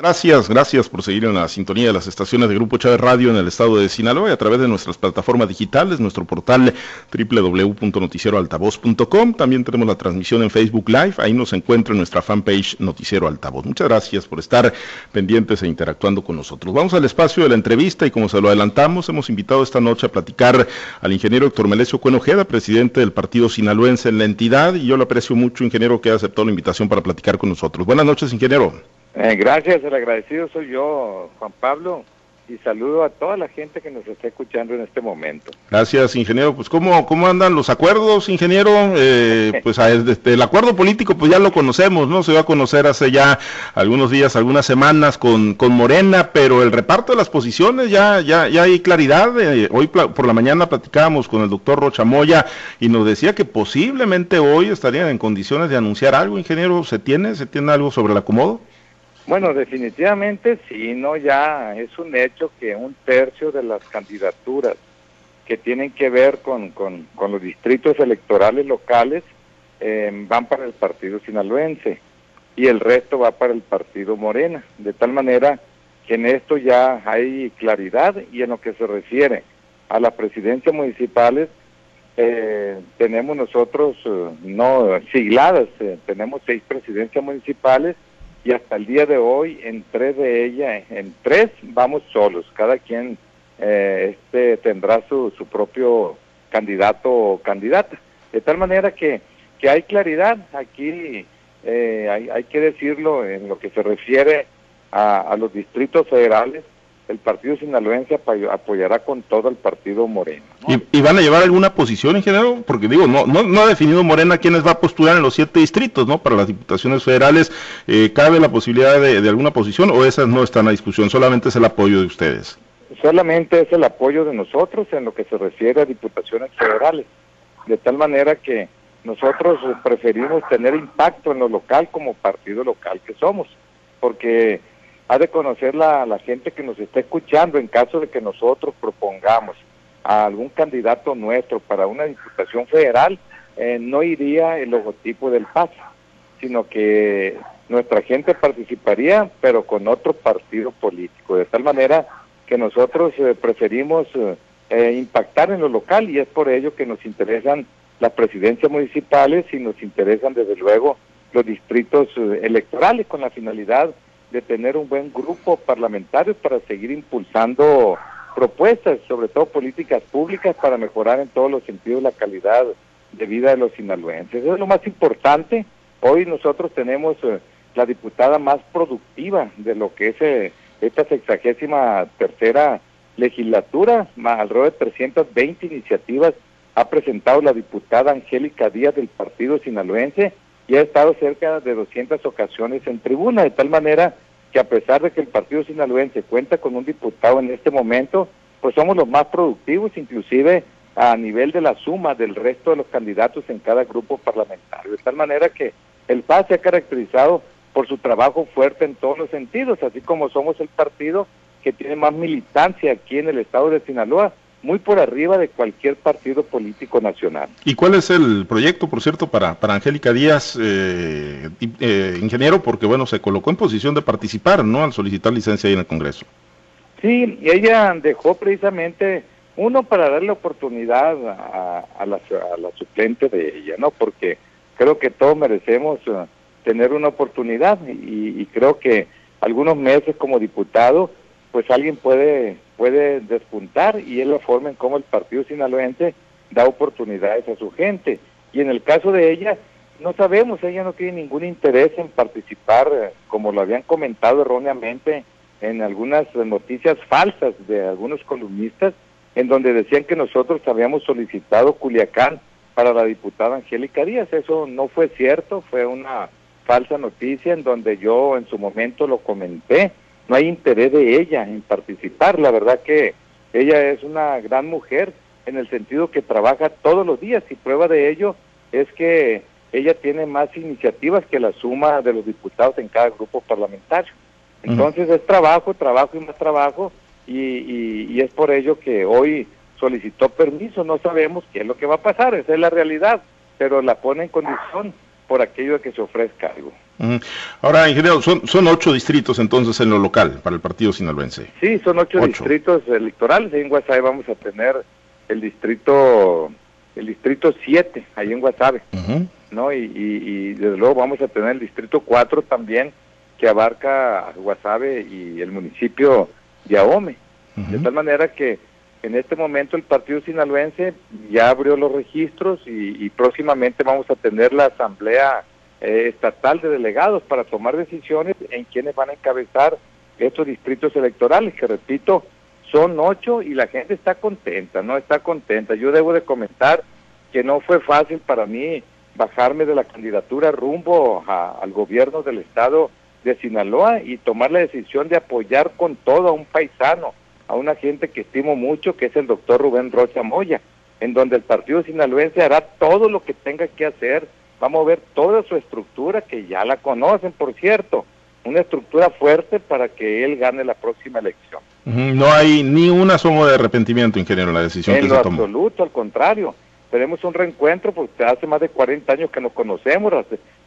Gracias, gracias por seguir en la sintonía de las estaciones de Grupo Chávez Radio en el estado de Sinaloa y a través de nuestras plataformas digitales, nuestro portal www.noticieroaltavoz.com. También tenemos la transmisión en Facebook Live, ahí nos encuentra en nuestra fanpage Noticiero Altavoz. Muchas gracias por estar pendientes e interactuando con nosotros. Vamos al espacio de la entrevista y como se lo adelantamos, hemos invitado esta noche a platicar al ingeniero Héctor Melesio Cuenojeda, presidente del partido sinaloense en la entidad, y yo lo aprecio mucho, ingeniero, que ha aceptado la invitación para platicar con nosotros. Buenas noches, ingeniero. Eh, gracias, el agradecido soy yo, Juan Pablo, y saludo a toda la gente que nos está escuchando en este momento. Gracias, ingeniero. Pues, ¿cómo, cómo andan los acuerdos, ingeniero? Eh, pues este, el acuerdo político, pues ya lo conocemos, ¿no? Se va a conocer hace ya algunos días, algunas semanas con, con Morena, pero el reparto de las posiciones ya, ya, ya hay claridad. Eh, hoy por la mañana platicábamos con el doctor Rochamoya y nos decía que posiblemente hoy estarían en condiciones de anunciar algo, ingeniero. ¿Se tiene? ¿Se tiene algo sobre el acomodo? Bueno, definitivamente sí, no ya es un hecho que un tercio de las candidaturas que tienen que ver con, con, los distritos electorales locales eh, van para el partido sinaloense y el resto va para el partido Morena, de tal manera que en esto ya hay claridad y en lo que se refiere a las presidencias municipales, eh, tenemos nosotros eh, no sigladas, tenemos seis presidencias municipales y hasta el día de hoy en tres de ellas, en tres vamos solos, cada quien eh, este tendrá su, su propio candidato o candidata. De tal manera que, que hay claridad, aquí eh, hay, hay que decirlo en lo que se refiere a, a los distritos federales, el partido sinaloense apoyará con todo el partido Moreno. ¿Y, van a llevar alguna posición en general? Porque digo, no, no, no ha definido Morena quiénes va a postular en los siete distritos, ¿no? Para las diputaciones federales, eh, ¿cabe la posibilidad de, alguna posición o esas no están a discusión? Solamente es el apoyo de ustedes. Solamente es el apoyo de nosotros en lo que se refiere a diputaciones federales. De tal manera que nosotros preferimos tener impacto en lo local como partido local que somos. Porque ha de conocer la, la gente que nos está escuchando en caso de que nosotros propongamos a algún candidato nuestro para una diputación federal, eh, no iría el logotipo del PAS, sino que nuestra gente participaría, pero con otro partido político, de tal manera que nosotros eh, preferimos eh, impactar en lo local y es por ello que nos interesan las presidencias municipales y nos interesan desde luego los distritos electorales con la finalidad de tener un buen grupo parlamentario para seguir impulsando propuestas, sobre todo políticas públicas para mejorar en todos los sentidos la calidad de vida de los sinaloenses. Eso es lo más importante. Hoy nosotros tenemos eh, la diputada más productiva de lo que es eh, esta sexagésima tercera legislatura, alrededor de 320 iniciativas ha presentado la diputada Angélica Díaz del Partido Sinaloense y ha estado cerca de 200 ocasiones en tribuna, de tal manera que a pesar de que el Partido Sinaloense cuenta con un diputado en este momento, pues somos los más productivos, inclusive a nivel de la suma del resto de los candidatos en cada grupo parlamentario. De tal manera que el PAS se ha caracterizado por su trabajo fuerte en todos los sentidos, así como somos el partido que tiene más militancia aquí en el estado de Sinaloa, muy por arriba de cualquier partido político nacional. ¿Y cuál es el proyecto, por cierto, para, para Angélica Díaz, eh, eh, ingeniero? Porque, bueno, se colocó en posición de participar, ¿no?, al solicitar licencia ahí en el Congreso. Sí, y ella dejó precisamente, uno, para darle oportunidad a, la, suplente de ella, ¿no?, porque creo que todos merecemos eh, tener una oportunidad y creo que algunos meses como diputado, pues alguien puede puede despuntar y es la forma en cómo el partido sinaloense da oportunidades a su gente. Y en el caso de ella, no sabemos, ella no tiene ningún interés en participar, eh, como lo habían comentado erróneamente en algunas noticias falsas de algunos columnistas, en donde decían que nosotros habíamos solicitado Culiacán para la diputada Angélica Díaz. Eso no fue cierto, fue una falsa noticia en donde yo en su momento lo comenté no hay interés de ella en participar. La verdad que ella es una gran mujer en el sentido que trabaja todos los días y prueba de ello es que ella tiene más iniciativas que la suma de los diputados en cada grupo parlamentario. Entonces es trabajo, trabajo y más trabajo y, y, es por ello que hoy solicitó permiso. No sabemos qué es lo que va a pasar, esa es la realidad, pero la pone en condición por aquello de que se ofrezca algo. Ahora, ingeniero, son, son ocho distritos entonces en lo local para el partido sinaloense. Sí, son ocho, distritos electorales. en Guasave vamos a tener el distrito el distrito 7, ahí en Guasave, ¿no? Y, desde luego vamos a tener el distrito 4 también, que abarca Guasave y el municipio de Ahome. De tal manera que en este momento el partido sinaloense ya abrió los registros y, próximamente vamos a tener la asamblea eh, estatal de delegados para tomar decisiones en quienes van a encabezar estos distritos electorales, que repito, son ocho y la gente está contenta, ¿no? Está contenta. Yo debo de comentar que no fue fácil para mí bajarme de la candidatura rumbo al gobierno del estado de Sinaloa y tomar la decisión de apoyar con todo a un paisano, a una gente que estimo mucho, que es el doctor Rubén Rocha Moya, en donde el partido sinaloense hará todo lo que tenga que hacer. Vamos a ver toda su estructura, que ya la conocen, por cierto, una estructura fuerte para que él gane la próxima elección. No hay ni una sombra de arrepentimiento, ingeniero, en la decisión que se tomó. En absoluto, al contrario. Tenemos un reencuentro porque hace más de 40 años que nos conocemos,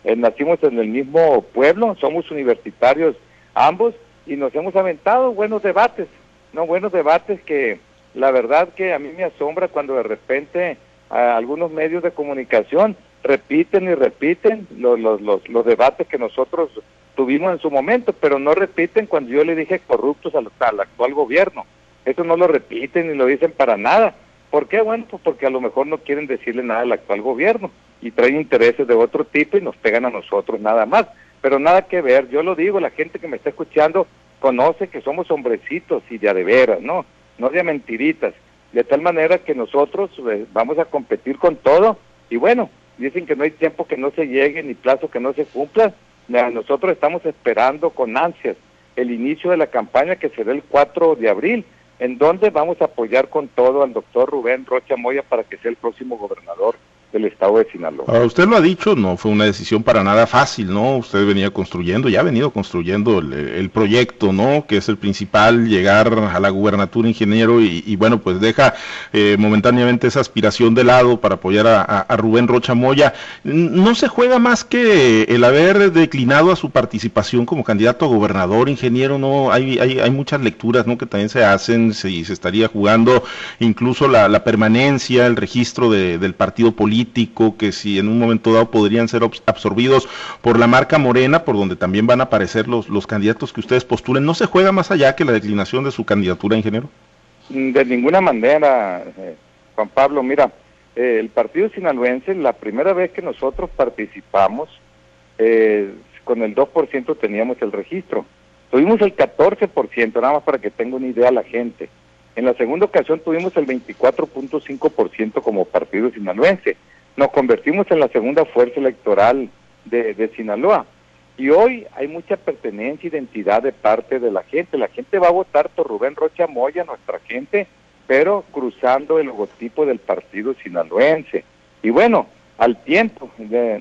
eh, nacimos en el mismo pueblo, somos universitarios ambos y nos hemos aventado buenos debates, no buenos debates que la verdad que a mí me asombra cuando de repente algunos medios de comunicación repiten y repiten los, los, los debates que nosotros tuvimos en su momento, pero no repiten cuando yo le dije corruptos al, actual gobierno. Eso no lo repiten ni lo dicen para nada. ¿Por qué? Bueno, pues porque a lo mejor no quieren decirle nada al actual gobierno y traen intereses de otro tipo y nos pegan a nosotros nada más. Pero nada que ver, yo lo digo, la gente que me está escuchando conoce que somos hombrecitos y de a de veras, ¿no? No de mentiritas. De tal manera que nosotros eh, vamos a competir con todo y bueno, dicen que no hay tiempo que no se llegue ni plazo que no se cumpla, nosotros estamos esperando con ansias el inicio de la campaña que será el 4 de abril, en donde vamos a apoyar con todo al doctor Rubén Rocha Moya para que sea el próximo gobernador del estado de Sinaloa. Ah, usted lo ha dicho, no fue una decisión para nada fácil, ¿no? Usted venía construyendo, ya ha venido construyendo el, proyecto, ¿no? Que es el principal, llegar a la gubernatura ingeniero y, bueno, pues deja eh, momentáneamente esa aspiración de lado para apoyar a, Rubén Rocha Moya. ¿No se juega más que el haber declinado a su participación como candidato a gobernador, ingeniero? ¿No? Hay, hay, hay muchas lecturas, ¿no? Que también se hacen, se, se estaría jugando incluso la, permanencia, el registro del partido político que si en un momento dado podrían ser absorbidos por la marca Morena, por donde también van a aparecer los, los candidatos que ustedes postulen, ¿no se juega más allá que la declinación de su candidatura, ingeniero? De ninguna manera, eh, Juan Pablo. Mira, eh, el partido sinaloense, la primera vez que nosotros participamos, eh, con el 2% teníamos el registro. Tuvimos el 14%, nada más para que tenga una idea la gente. En la segunda ocasión tuvimos el 24.5% como partido sinaloense nos convertimos en la segunda fuerza electoral de, Sinaloa. Y hoy hay mucha pertenencia, identidad de parte de la gente. La gente va a votar por Rubén Rocha Moya, nuestra gente, pero cruzando el logotipo del partido sinaloense. Y bueno, al tiempo,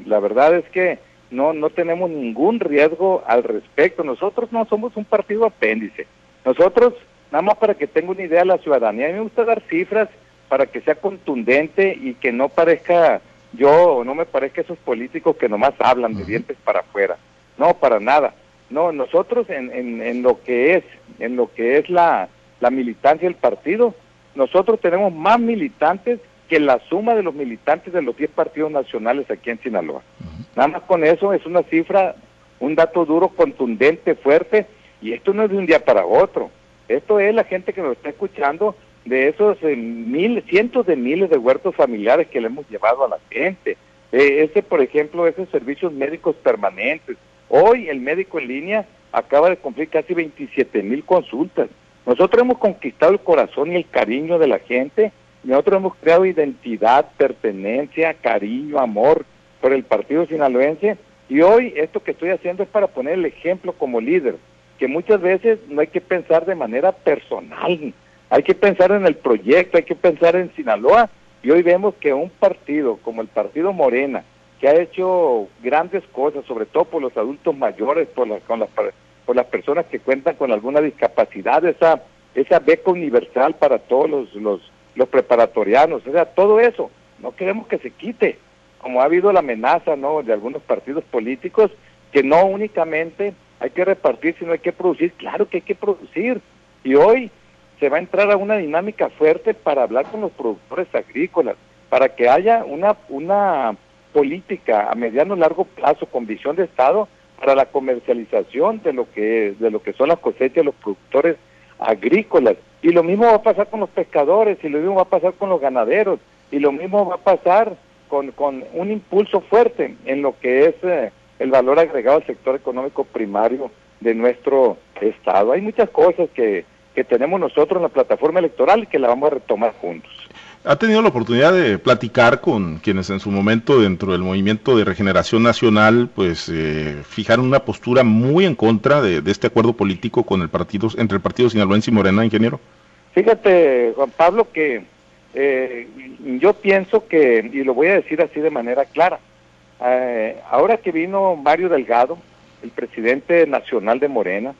la verdad es que no, no tenemos ningún riesgo al respecto. Nosotros no somos un partido apéndice. Nosotros, nada más para que tenga una idea la ciudadanía, a mí me gusta dar cifras para que sea contundente y que no parezca yo, no me parezca esos políticos que nomás hablan de dientes para afuera. No, para nada. No, nosotros en, en, lo que es, en lo que es la, la militancia del partido, nosotros tenemos más militantes que la suma de los militantes de los 10 partidos nacionales aquí en Sinaloa. Nada más con eso es una cifra, un dato duro, contundente, fuerte, y esto no es de un día para otro. Esto es la gente que nos está escuchando de esos eh, mil, cientos de miles de huertos familiares que le hemos llevado a la gente. Eh, ese, por ejemplo, esos servicios médicos permanentes. Hoy el médico en línea acaba de cumplir casi 27 mil consultas. Nosotros hemos conquistado el corazón y el cariño de la gente. Nosotros hemos creado identidad, pertenencia, cariño, amor por el partido sinaloense. Y hoy esto que estoy haciendo es para poner el ejemplo como líder, que muchas veces no hay que pensar de manera personal, hay que pensar en el proyecto, hay que pensar en Sinaloa. Y hoy vemos que un partido como el Partido Morena, que ha hecho grandes cosas, sobre todo por los adultos mayores, por, con las, por las personas que cuentan con alguna discapacidad, esa, esa beca universal para todos los, los, preparatorianos, o sea, todo eso, no queremos que se quite, como ha habido la amenaza ¿no? de algunos partidos políticos, que no únicamente hay que repartir, sino hay que producir. Claro que hay que producir. Y hoy se va a entrar a una dinámica fuerte para hablar con los productores agrícolas, para que haya una, una política a mediano largo plazo con visión de Estado para la comercialización de lo que de lo que son las cosechas de los productores agrícolas y lo mismo va a pasar con los pescadores y lo mismo va a pasar con los ganaderos y lo mismo va a pasar con, con un impulso fuerte en lo que es eh, el valor agregado al sector económico primario de nuestro estado. Hay muchas cosas que, que tenemos nosotros en la plataforma electoral y que la vamos a retomar juntos. ¿Ha tenido la oportunidad de platicar con quienes en su momento dentro del movimiento de regeneración nacional pues eh, fijaron una postura muy en contra de, este acuerdo político con el partido entre el partido sinaloense y Morena, ingeniero? Fíjate, Juan Pablo, que eh, yo pienso que, y lo voy a decir así de manera clara, eh, ahora que vino Mario Delgado, el presidente nacional de Morena,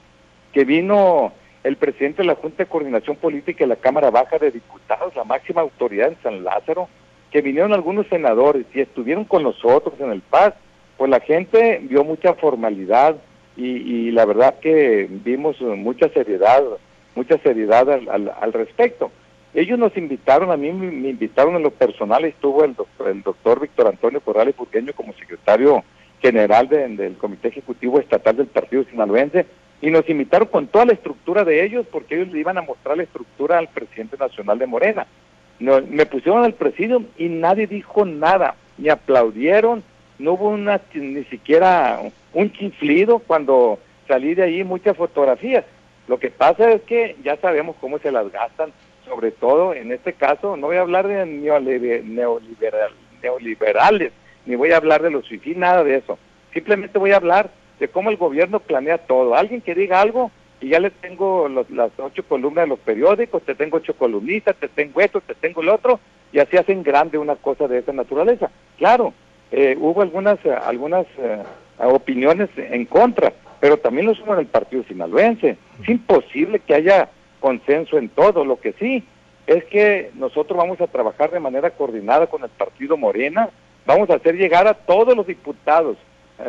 que vino el presidente de la Junta de Coordinación Política de la Cámara Baja de Diputados, la máxima autoridad en San Lázaro, que vinieron algunos senadores y estuvieron con nosotros en el PAS, pues la gente vio mucha formalidad y, la verdad que vimos mucha seriedad, mucha seriedad al, respecto. Ellos nos invitaron, a mí me, invitaron en lo personal, estuvo el doctor, el doctor Víctor Antonio Corrales Burgueño como secretario general del Comité Ejecutivo Estatal del Partido Sinaloense, y nos invitaron con toda la estructura de ellos porque ellos le iban a mostrar la estructura al presidente nacional de Morena. me pusieron al presidio y nadie dijo nada, ni aplaudieron, no hubo una, ni siquiera un chiflido cuando salí de ahí, muchas fotografías. Lo que pasa es que ya sabemos cómo se las gastan, sobre todo en este caso, no voy a hablar de neoliberales, ni voy a hablar de los fifí, nada de eso. Simplemente voy a hablar de cómo el gobierno planea todo. Alguien que diga algo y ya le tengo las ocho columnas de los periódicos, te tengo ocho columnistas, te tengo esto, te tengo el otro, y así hacen grande una cosa de esa naturaleza. Claro, eh, hubo algunas, algunas eh, opiniones en contra, pero también lo hubo en el partido sinaloense. Es imposible que haya consenso en todo. Lo que sí es que nosotros vamos a trabajar de manera coordinada con el partido Morena, vamos a hacer llegar a todos los diputados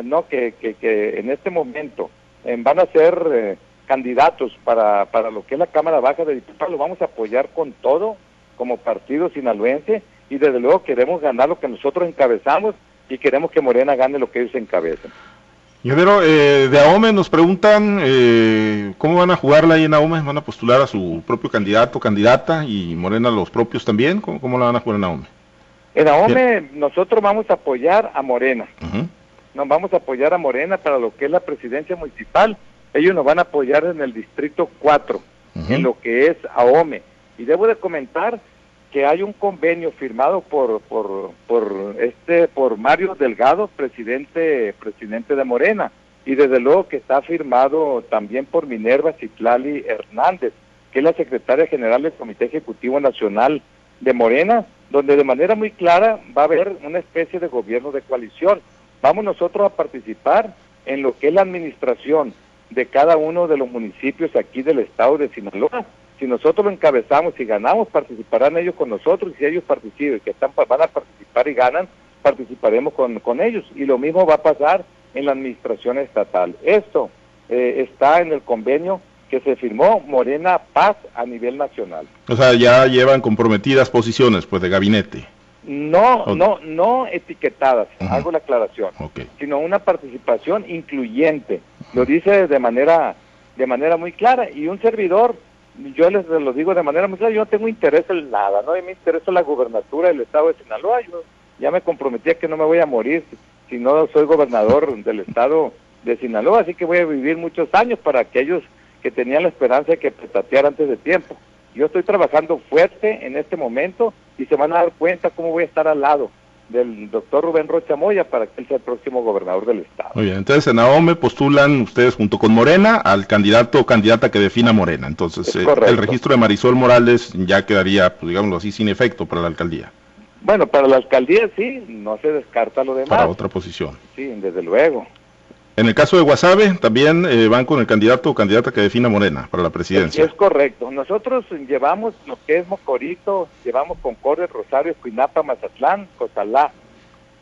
no que, que, en este momento eh, van a ser eh, candidatos para, para lo que es la Cámara Baja de Diputados, lo vamos a apoyar con todo como partido sinaloense y desde luego queremos ganar lo que nosotros encabezamos y queremos que Morena gane lo que ellos encabezan. Ingeniero, eh, de AOME nos preguntan eh, cómo van a jugarla ahí en AOME, van a postular a su propio candidato, candidata y Morena los propios también, ¿cómo, cómo la van a jugar en AOME? En AOME nosotros vamos a apoyar a Morena nos vamos a apoyar a Morena para lo que es la presidencia municipal. Ellos nos van a apoyar en el distrito 4, en lo que es AOME. Y debo de comentar que hay un convenio firmado por por por este por Mario Delgado, presidente presidente de Morena, y desde luego que está firmado también por Minerva Citlali Hernández, que es la secretaria general del Comité Ejecutivo Nacional de Morena, donde de manera muy clara va a haber una especie de gobierno de coalición vamos nosotros a participar en lo que es la administración de cada uno de los municipios aquí del estado de Sinaloa. Si nosotros lo encabezamos y ganamos, participarán ellos con nosotros y si ellos participan, que están, van a participar y ganan, participaremos con, con ellos. Y lo mismo va a pasar en la administración estatal. Esto eh, está en el convenio que se firmó Morena Paz a nivel nacional. O sea, ya llevan comprometidas posiciones pues de gabinete. No, no, no etiquetadas, hago la aclaración, sino una participación incluyente. Lo dice de manera, de manera muy clara y un servidor, yo les lo digo de manera muy clara, yo no tengo interés en nada, no me interesa la gubernatura del estado de Sinaloa, yo ya me comprometí a que no me voy a morir si no soy gobernador del estado de Sinaloa, así que voy a vivir muchos años para aquellos que tenían la esperanza de que petateara antes de tiempo. Yo estoy trabajando fuerte en este momento y se van a dar cuenta cómo voy a estar al lado del doctor Rubén Rocha Moya para que él sea el próximo gobernador del estado. Muy bien, entonces en AOME postulan ustedes junto con Morena al candidato o candidata que defina Morena. Entonces eh, el registro de Marisol Morales ya quedaría, pues, digámoslo así, sin efecto para la alcaldía. Bueno, para la alcaldía sí, no se descarta lo demás. Para otra posición. Sí, desde luego. En el caso de Guasave, también eh, van con el candidato o candidata que defina Morena para la presidencia. Es, correcto. Nosotros llevamos lo que es Mocorito, llevamos Concordia, Rosario, Cuinapa, Mazatlán, Cotalá,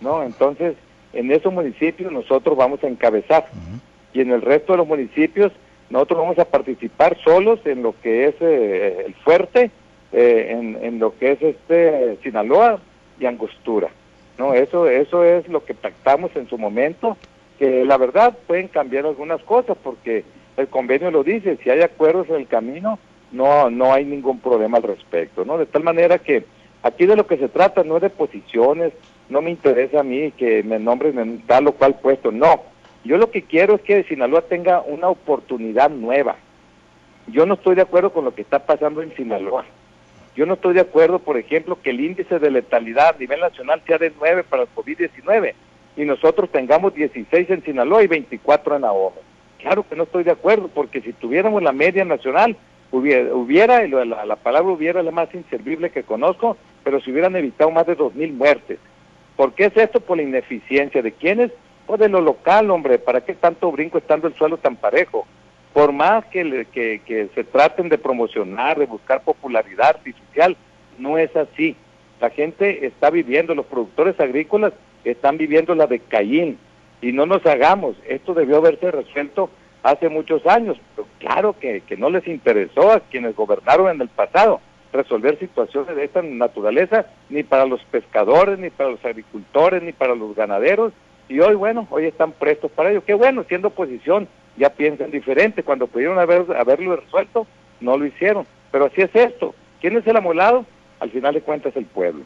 ¿no? Entonces, en esos municipios nosotros vamos a encabezar y en el resto de los municipios nosotros vamos a participar solos en lo que es eh, el fuerte, eh, en, en, lo que es este Sinaloa y Angostura. No, eso, eso es lo que pactamos en su momento, que la verdad pueden cambiar algunas cosas porque el convenio lo dice, si hay acuerdos en el camino, no, no hay ningún problema al respecto, ¿no? De tal manera que aquí de lo que se trata no es de posiciones, no me interesa a mí que me nombren en tal o cual puesto, no. Yo lo que quiero es que Sinaloa tenga una oportunidad nueva. Yo no estoy de acuerdo con lo que está pasando en Sinaloa. Yo no estoy de acuerdo, por ejemplo, que el índice de letalidad a nivel nacional sea de 9 para el COVID-19 y nosotros tengamos 16 en Sinaloa y 24 en Ahome. Claro que no estoy de acuerdo, porque si tuviéramos la media nacional, hubiera, hubiera la, la palabra hubiera la más inservible que conozco, pero se hubieran evitado más de 2.000 muertes. ¿Por qué es esto? Por la ineficiencia de quienes, pues de lo local, hombre, ¿para qué tanto brinco estando el suelo tan parejo? Por más que, que, que se traten de promocionar, de buscar popularidad artificial, no es así. La gente está viviendo, los productores agrícolas están viviendo la de Caín. Y no nos hagamos, esto debió haberse resuelto hace muchos años, pero claro que, que no les interesó a quienes gobernaron en el pasado resolver situaciones de esta naturaleza, ni para los pescadores, ni para los agricultores, ni para los ganaderos. Y hoy, bueno, hoy están prestos para ello. Qué bueno, siendo oposición, ya piensan diferente. Cuando pudieron haber, haberlo resuelto, no lo hicieron. Pero así es esto. ¿Quién es el amolado? Al final de cuentas, el pueblo.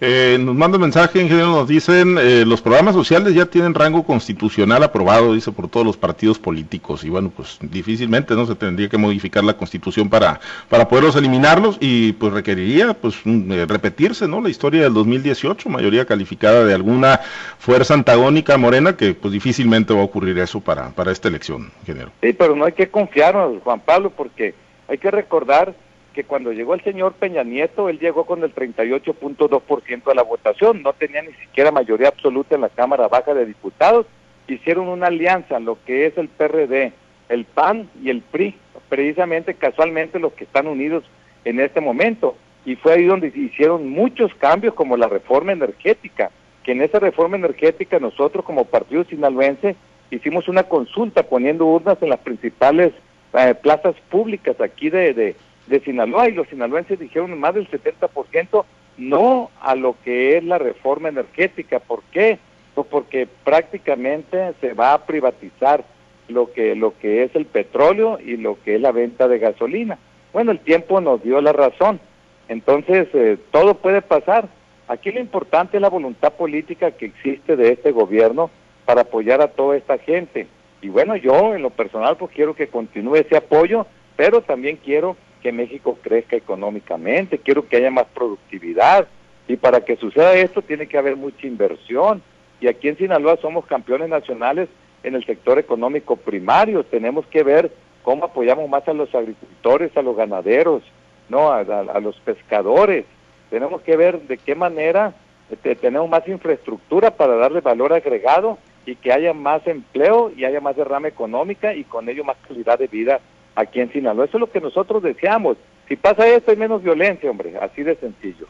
Eh, nos manda un mensaje, ingeniero, nos dicen, eh, los programas sociales ya tienen rango constitucional aprobado, dice, por todos los partidos políticos, y bueno, pues difícilmente, ¿no? Se tendría que modificar la constitución para, para poderlos eliminarlos, y pues requeriría, pues, eh, repetirse, ¿no? La historia del 2018, mayoría calificada de alguna fuerza antagónica morena, que pues difícilmente va a ocurrir eso para, para esta elección, ingeniero. Sí, pero no hay que confiarnos, Juan Pablo, porque hay que recordar que cuando llegó el señor Peña Nieto, él llegó con el 38.2% de la votación, no tenía ni siquiera mayoría absoluta en la Cámara Baja de Diputados, hicieron una alianza, lo que es el PRD, el PAN y el PRI, precisamente casualmente los que están unidos en este momento, y fue ahí donde hicieron muchos cambios como la reforma energética, que en esa reforma energética nosotros como partido sinaloense hicimos una consulta poniendo urnas en las principales eh, plazas públicas aquí de, de Sinaloa y los sinaloenses dijeron más del 70% no a lo que es la reforma energética. ¿Por qué? Pues porque prácticamente se va a privatizar lo que, lo que es el petróleo y lo que es la venta de gasolina. Bueno, el tiempo nos dio la razón. Entonces, eh, todo puede pasar. Aquí lo importante es la voluntad política que existe de este gobierno para apoyar a toda esta gente. Y bueno, yo en lo personal pues quiero que continúe ese apoyo, pero también quiero que México crezca económicamente, quiero que haya más productividad. Y para que suceda esto tiene que haber mucha inversión. Y aquí en Sinaloa somos campeones nacionales en el sector económico primario, tenemos que ver cómo apoyamos más a los agricultores, a los ganaderos, no a, los pescadores, tenemos que ver de qué manera este, tenemos más infraestructura para darle valor agregado y que haya más empleo y haya más derrama económica y con ello más calidad de vida aquí en Sinaloa. Eso es lo que nosotros deseamos. Si pasa esto hay menos violencia, hombre, así de sencillo.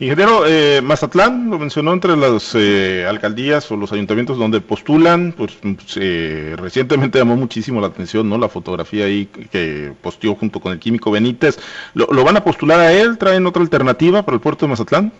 Ingeniero, eh, Mazatlán lo mencionó entre las eh, alcaldías o los ayuntamientos donde postulan, pues eh, recientemente llamó muchísimo la atención, ¿no? La fotografía ahí que posteó junto con el químico Benítez. ¿Lo, van a postular a él? ¿Traen otra alternativa para el puerto de Mazatlán?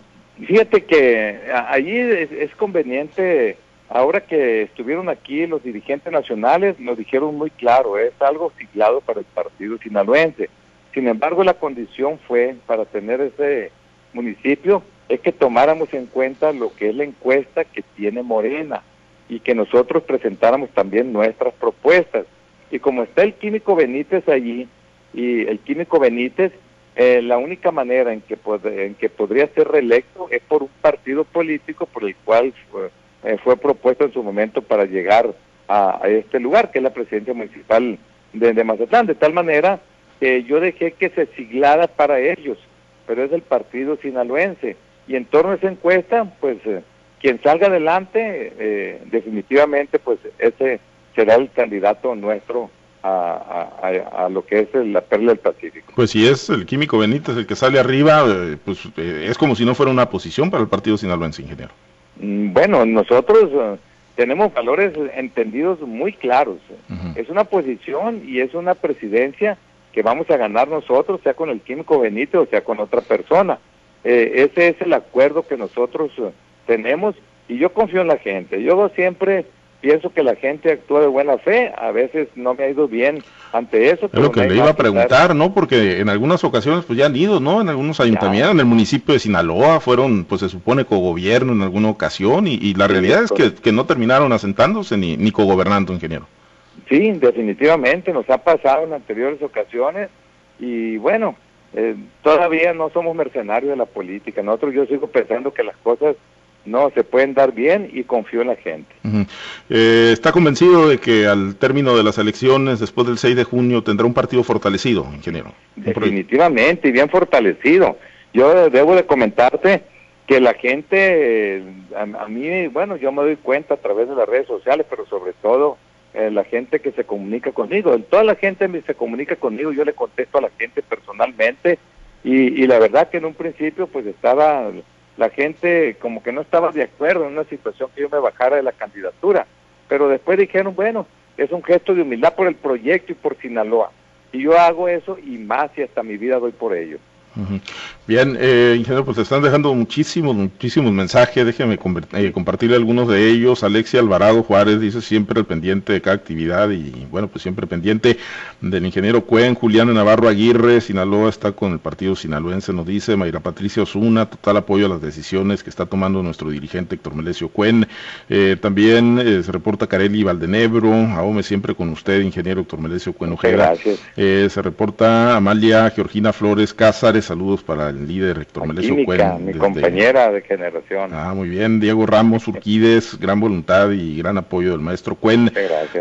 Fíjate que allí es conveniente Ahora que estuvieron aquí los dirigentes nacionales, nos dijeron muy claro, es algo siglado para el partido sinaloense. Sin embargo, la condición fue, para tener ese municipio, es que tomáramos en cuenta lo que es la encuesta que tiene Morena y que nosotros presentáramos también nuestras propuestas. Y como está el químico Benítez allí, y el químico Benítez, eh, la única manera en que, en que podría ser reelecto es por un partido político por el cual... Eh, fue propuesto en su momento para llegar a, este lugar, que es la presidencia municipal de, Mazatlán, de tal manera que yo dejé que se siglara para ellos, pero es el partido sinaloense. Y en torno a esa encuesta, pues eh, quien salga adelante, eh, definitivamente, pues ese será el candidato nuestro a, lo que es la perla del Pacífico. Pues si es el químico Benítez el que sale arriba, pues es como si no fuera una posición para el partido sinaloense, ingeniero. Mm, bueno, nosotros eh, tenemos valores entendidos muy claros. Es una posición y es una presidencia que vamos a ganar nosotros, sea con el químico Benito o sea con otra persona. Eh, ese es el acuerdo que nosotros eh, tenemos y yo confío en la gente. Yo siempre pienso que la gente actúa de buena fe, a veces no me ha ido bien ante eso. Es lo que le iba a preguntar, ¿no? Porque en algunas ocasiones pues ya han ido, ¿no? En algunos ayuntamientos, en el municipio de Sinaloa fueron, pues se supone, cogobierno en alguna ocasión y, la realidad es que, que, no terminaron asentándose ni, ni cogobernando, ingeniero. Sí, definitivamente, nos ha pasado en anteriores ocasiones y bueno, eh, todavía no somos mercenarios de la política. Nosotros yo sigo pensando que las cosas no se pueden dar bien y confío en la gente. Eh, ¿Está convencido de que al término de las elecciones, después del 6 de junio, tendrá un partido fortalecido, ingeniero? Definitivamente, y bien fortalecido. Yo debo de comentarte que la gente, a, mí, bueno, yo me doy cuenta a través de las redes sociales, pero sobre todo eh, la gente que se comunica conmigo. Toda la gente se comunica conmigo, yo le contesto a la gente personalmente y, y la verdad que en un principio pues estaba la gente como que no estaba de acuerdo en una situación que yo me bajara de la candidatura, pero después dijeron, bueno, es un gesto de humildad por el proyecto y por Sinaloa. Y yo hago eso y más y hasta mi vida doy por ello. Bien, eh, ingeniero, pues están dejando muchísimos, muchísimos mensajes. Déjeme eh, compartir algunos de ellos. Alexia Alvarado Juárez dice siempre el pendiente de cada actividad y bueno, pues siempre pendiente del ingeniero Cuen. Julián Navarro Aguirre, Sinaloa está con el partido sinaloense, nos dice. Mayra Patricia Osuna, total apoyo a las decisiones que está tomando nuestro dirigente Héctor Melesio Cuen. Eh, también eh, se reporta Carelli Valdenebro, AOME siempre con usted, ingeniero Héctor Melesio Cuen Ojeda. Gracias. se reporta Amalia Georgina Flores Cázares, saludos para el líder Héctor Melesio Cuen. Mi compañera de generación. Ah, muy bien. Diego Ramos Urquides, gran voluntad y gran apoyo del maestro Cuen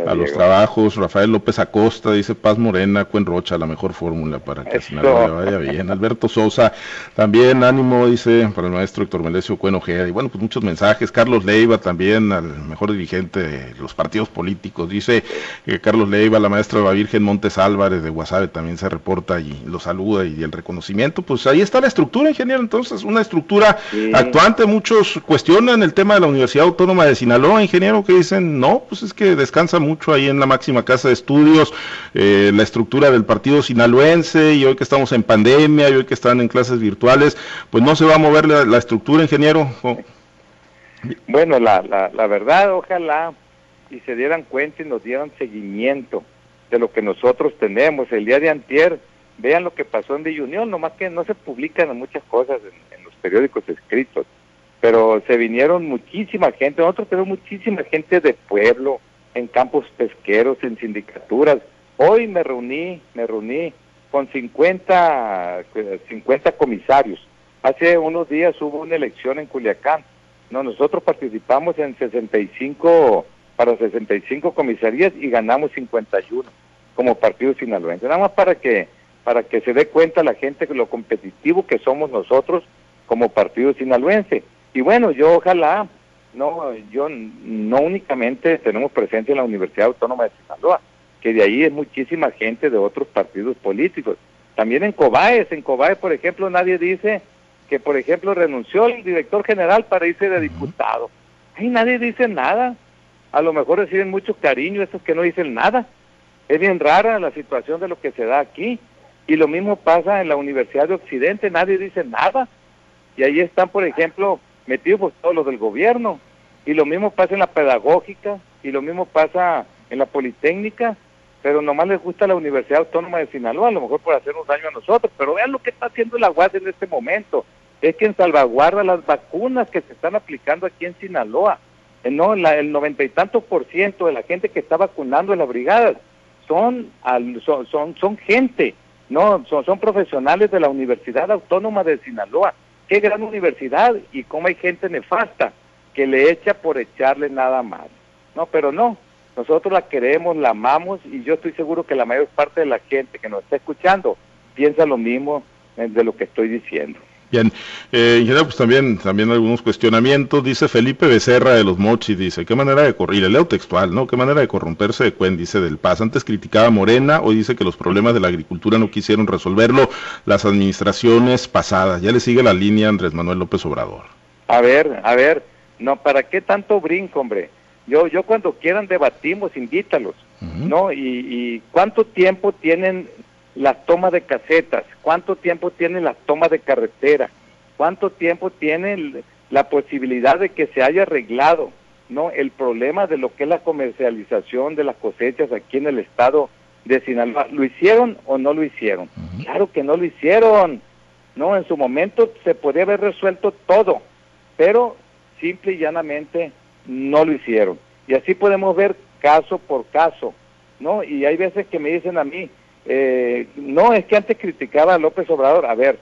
a los trabajos. Rafael López Acosta dice Paz Morena, Cuen Rocha, la mejor fórmula para que Sinaloa vaya bien. Alberto Sosa, también ánimo, dice, para el maestro Héctor Melesio Cuen Ojeda. Y bueno, pues muchos mensajes. Carlos Leiva también, al mejor dirigente de los partidos políticos. Dice que Carlos Leiva, la maestra de la Virgen Montes Álvarez de Guasave también se reporta y lo saluda y el reconocimiento. Pues ahí está la estructura, ingeniero, entonces, una estructura actuante. Muchos cuestionan el tema de la Universidad Autónoma de Sinaloa, ingeniero, que dicen, no, pues es que descansa mucho ahí en la máxima casa de estudios, eh, la estructura del partido sinaloense, y hoy que estamos en pandemia, y hoy que están en clases virtuales, pues no se va a mover la, estructura, ingeniero. Bueno, la, la, la verdad, ojalá y se dieran cuenta y nos dieran seguimiento de lo que nosotros tenemos. El día de antier, vean lo que pasó en Villa nomás que no se publican muchas cosas en, los periódicos escritos, pero se vinieron muchísima gente, nosotros tenemos muchísima gente de pueblo, en campos pesqueros, en sindicaturas. Hoy me reuní, me reuní con 50, 50 comisarios. Hace unos días hubo una elección en Culiacán. No, nosotros participamos en 65 para 65 comisarías y ganamos 51 como partido sinaloense. Nada más para que para que se dé cuenta la gente de lo competitivo que somos nosotros como partido sinaloense. Y bueno, yo ojalá, no, yo no únicamente tenemos presencia en la Universidad Autónoma de Sinaloa, que de ahí es muchísima gente de otros partidos políticos. También en Cobaes, en Cobaes, por ejemplo, nadie dice que, por ejemplo, renunció el director general para irse de diputado. Ahí nadie dice nada. A lo mejor reciben mucho cariño esos que no dicen nada. Es bien rara la situación de lo que se da aquí. Y lo mismo pasa en la Universidad de Occidente, nadie dice nada. Y ahí están, por ejemplo, metidos pues, todos los del gobierno. Y lo mismo pasa en la pedagógica, y lo mismo pasa en la Politécnica, pero nomás les gusta la Universidad Autónoma de Sinaloa, a lo mejor por hacernos daño a nosotros. Pero vean lo que está haciendo la UAS en este momento. Es que en salvaguarda las vacunas que se están aplicando aquí en Sinaloa. Eh, no, el noventa y tantos por ciento de la gente que está vacunando en las brigadas son, son, son, son gente no, son, profesionales de la Universidad Autónoma de Sinaloa. Qué gran universidad y cómo hay gente nefasta que le echa por echarle nada más. No, pero no, nosotros la queremos, la amamos y yo estoy seguro que la mayor parte de la gente que nos está escuchando piensa lo mismo eh, de lo que estoy diciendo. Bien, eh, ingeniero, pues también, también algunos cuestionamientos. Dice Felipe Becerra de los Mochis, dice, ¿qué manera de correr? Y le leo textual, ¿no? ¿Qué manera de corromperse de Cuen? Dice del Paz. Antes criticaba a Morena, hoy dice que los problemas de la agricultura no quisieron resolverlo las administraciones pasadas. Ya le sigue la línea Andrés Manuel López Obrador. A ver, a ver, No, ¿para qué tanto brinco, hombre? Yo, yo cuando quieran debatimos, invítalos, ¿no? Y, y cuánto tiempo tienen las tomas de casetas, cuánto tiempo tienen las tomas de carretera, cuánto tiempo tiene la posibilidad de que se haya arreglado, ¿no? El problema de lo que es la comercialización de las cosechas aquí en el estado de Sinaloa. ¿Lo hicieron o no lo hicieron? Claro que no lo hicieron. No, en su momento se podía haber resuelto todo, pero simple y llanamente no lo hicieron. Y así podemos ver caso por caso, ¿no? Y hay veces que me dicen a mí, eh, no, es que antes criticaba a López Obrador. A ver,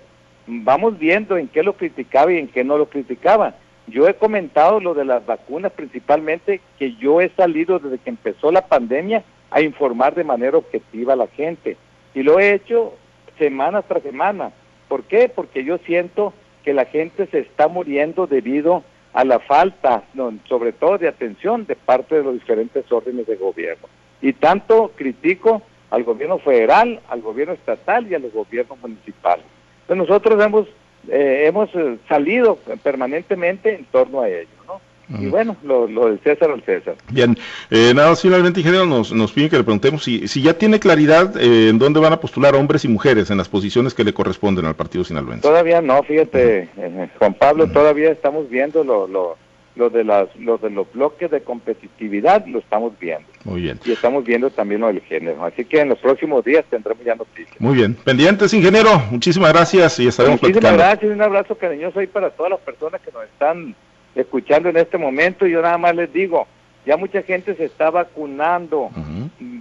vamos viendo en qué lo criticaba y en qué no lo criticaba. Yo he comentado lo de las vacunas principalmente, que yo he salido desde que empezó la pandemia a informar de manera objetiva a la gente. Y lo he hecho semana tras semana. ¿Por qué? Porque yo siento que la gente se está muriendo debido a la falta, sobre todo de atención de parte de los diferentes órdenes de gobierno. Y tanto critico al gobierno federal, al gobierno estatal y a los gobiernos municipales. Entonces nosotros hemos, eh, hemos eh, salido permanentemente en torno a ello, ¿no? Y bueno, lo, lo, del César al César. Bien, eh, nada, finalmente, ingeniero, nos, nos piden que le preguntemos si, si ya tiene claridad eh, en dónde van a postular hombres y mujeres en las posiciones que le corresponden al partido sinaloense. Todavía no, fíjate, eh, Juan Pablo, todavía estamos viendo lo, lo, lo de las lo de los bloques de competitividad lo estamos viendo. Muy bien. Y estamos viendo también lo del género. Así que en los próximos días tendremos ya noticias. Muy bien. Pendientes, ingeniero. Muchísimas gracias y estaremos Muchísimas platicando. gracias y un abrazo cariñoso ahí para todas las personas que nos están escuchando en este momento. Yo nada más les digo, ya mucha gente se está vacunando.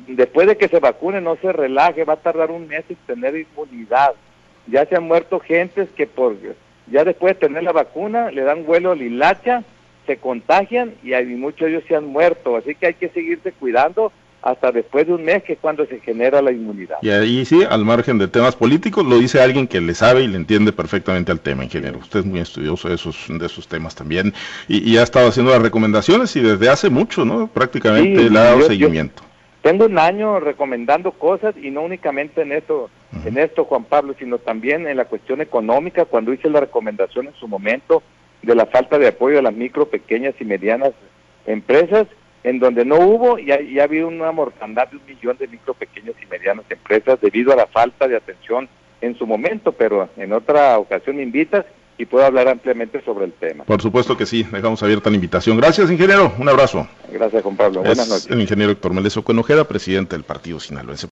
Después de que se vacune, no se relaje, va a tardar un mes en tener inmunidad. Ya se han muerto gentes que por ya después de tener la vacuna le dan vuelo al hilacha, se contagian y hay muchos de ellos se han muerto. Así que hay que seguirse cuidando hasta después de un mes, que es cuando se genera la inmunidad. Y ahí sí, al margen de temas políticos, lo dice alguien que le sabe y le entiende perfectamente al tema, ingeniero. Usted es muy estudioso de esos, de esos temas también y, y ha estado haciendo las recomendaciones y desde hace mucho, ¿no? Prácticamente Sí, le ha dado yo- yo- seguimiento. Tengo un año recomendando cosas y no únicamente en esto, en esto Juan Pablo, sino también en la cuestión económica, cuando hice la recomendación en su momento de la falta de apoyo a las micro, pequeñas y medianas empresas, en donde no hubo y ha, y ha habido una mortandad de un millón de micro, pequeñas y medianas empresas debido a la falta de atención en su momento, pero en otra ocasión me invitas y puedo hablar ampliamente sobre el tema. Por supuesto que sí, dejamos abierta la invitación. Gracias, ingeniero. Un abrazo. Gracias Juan Pablo. Buenas Es noches. el ingeniero Héctor Meleso presidente del partido sinaloense.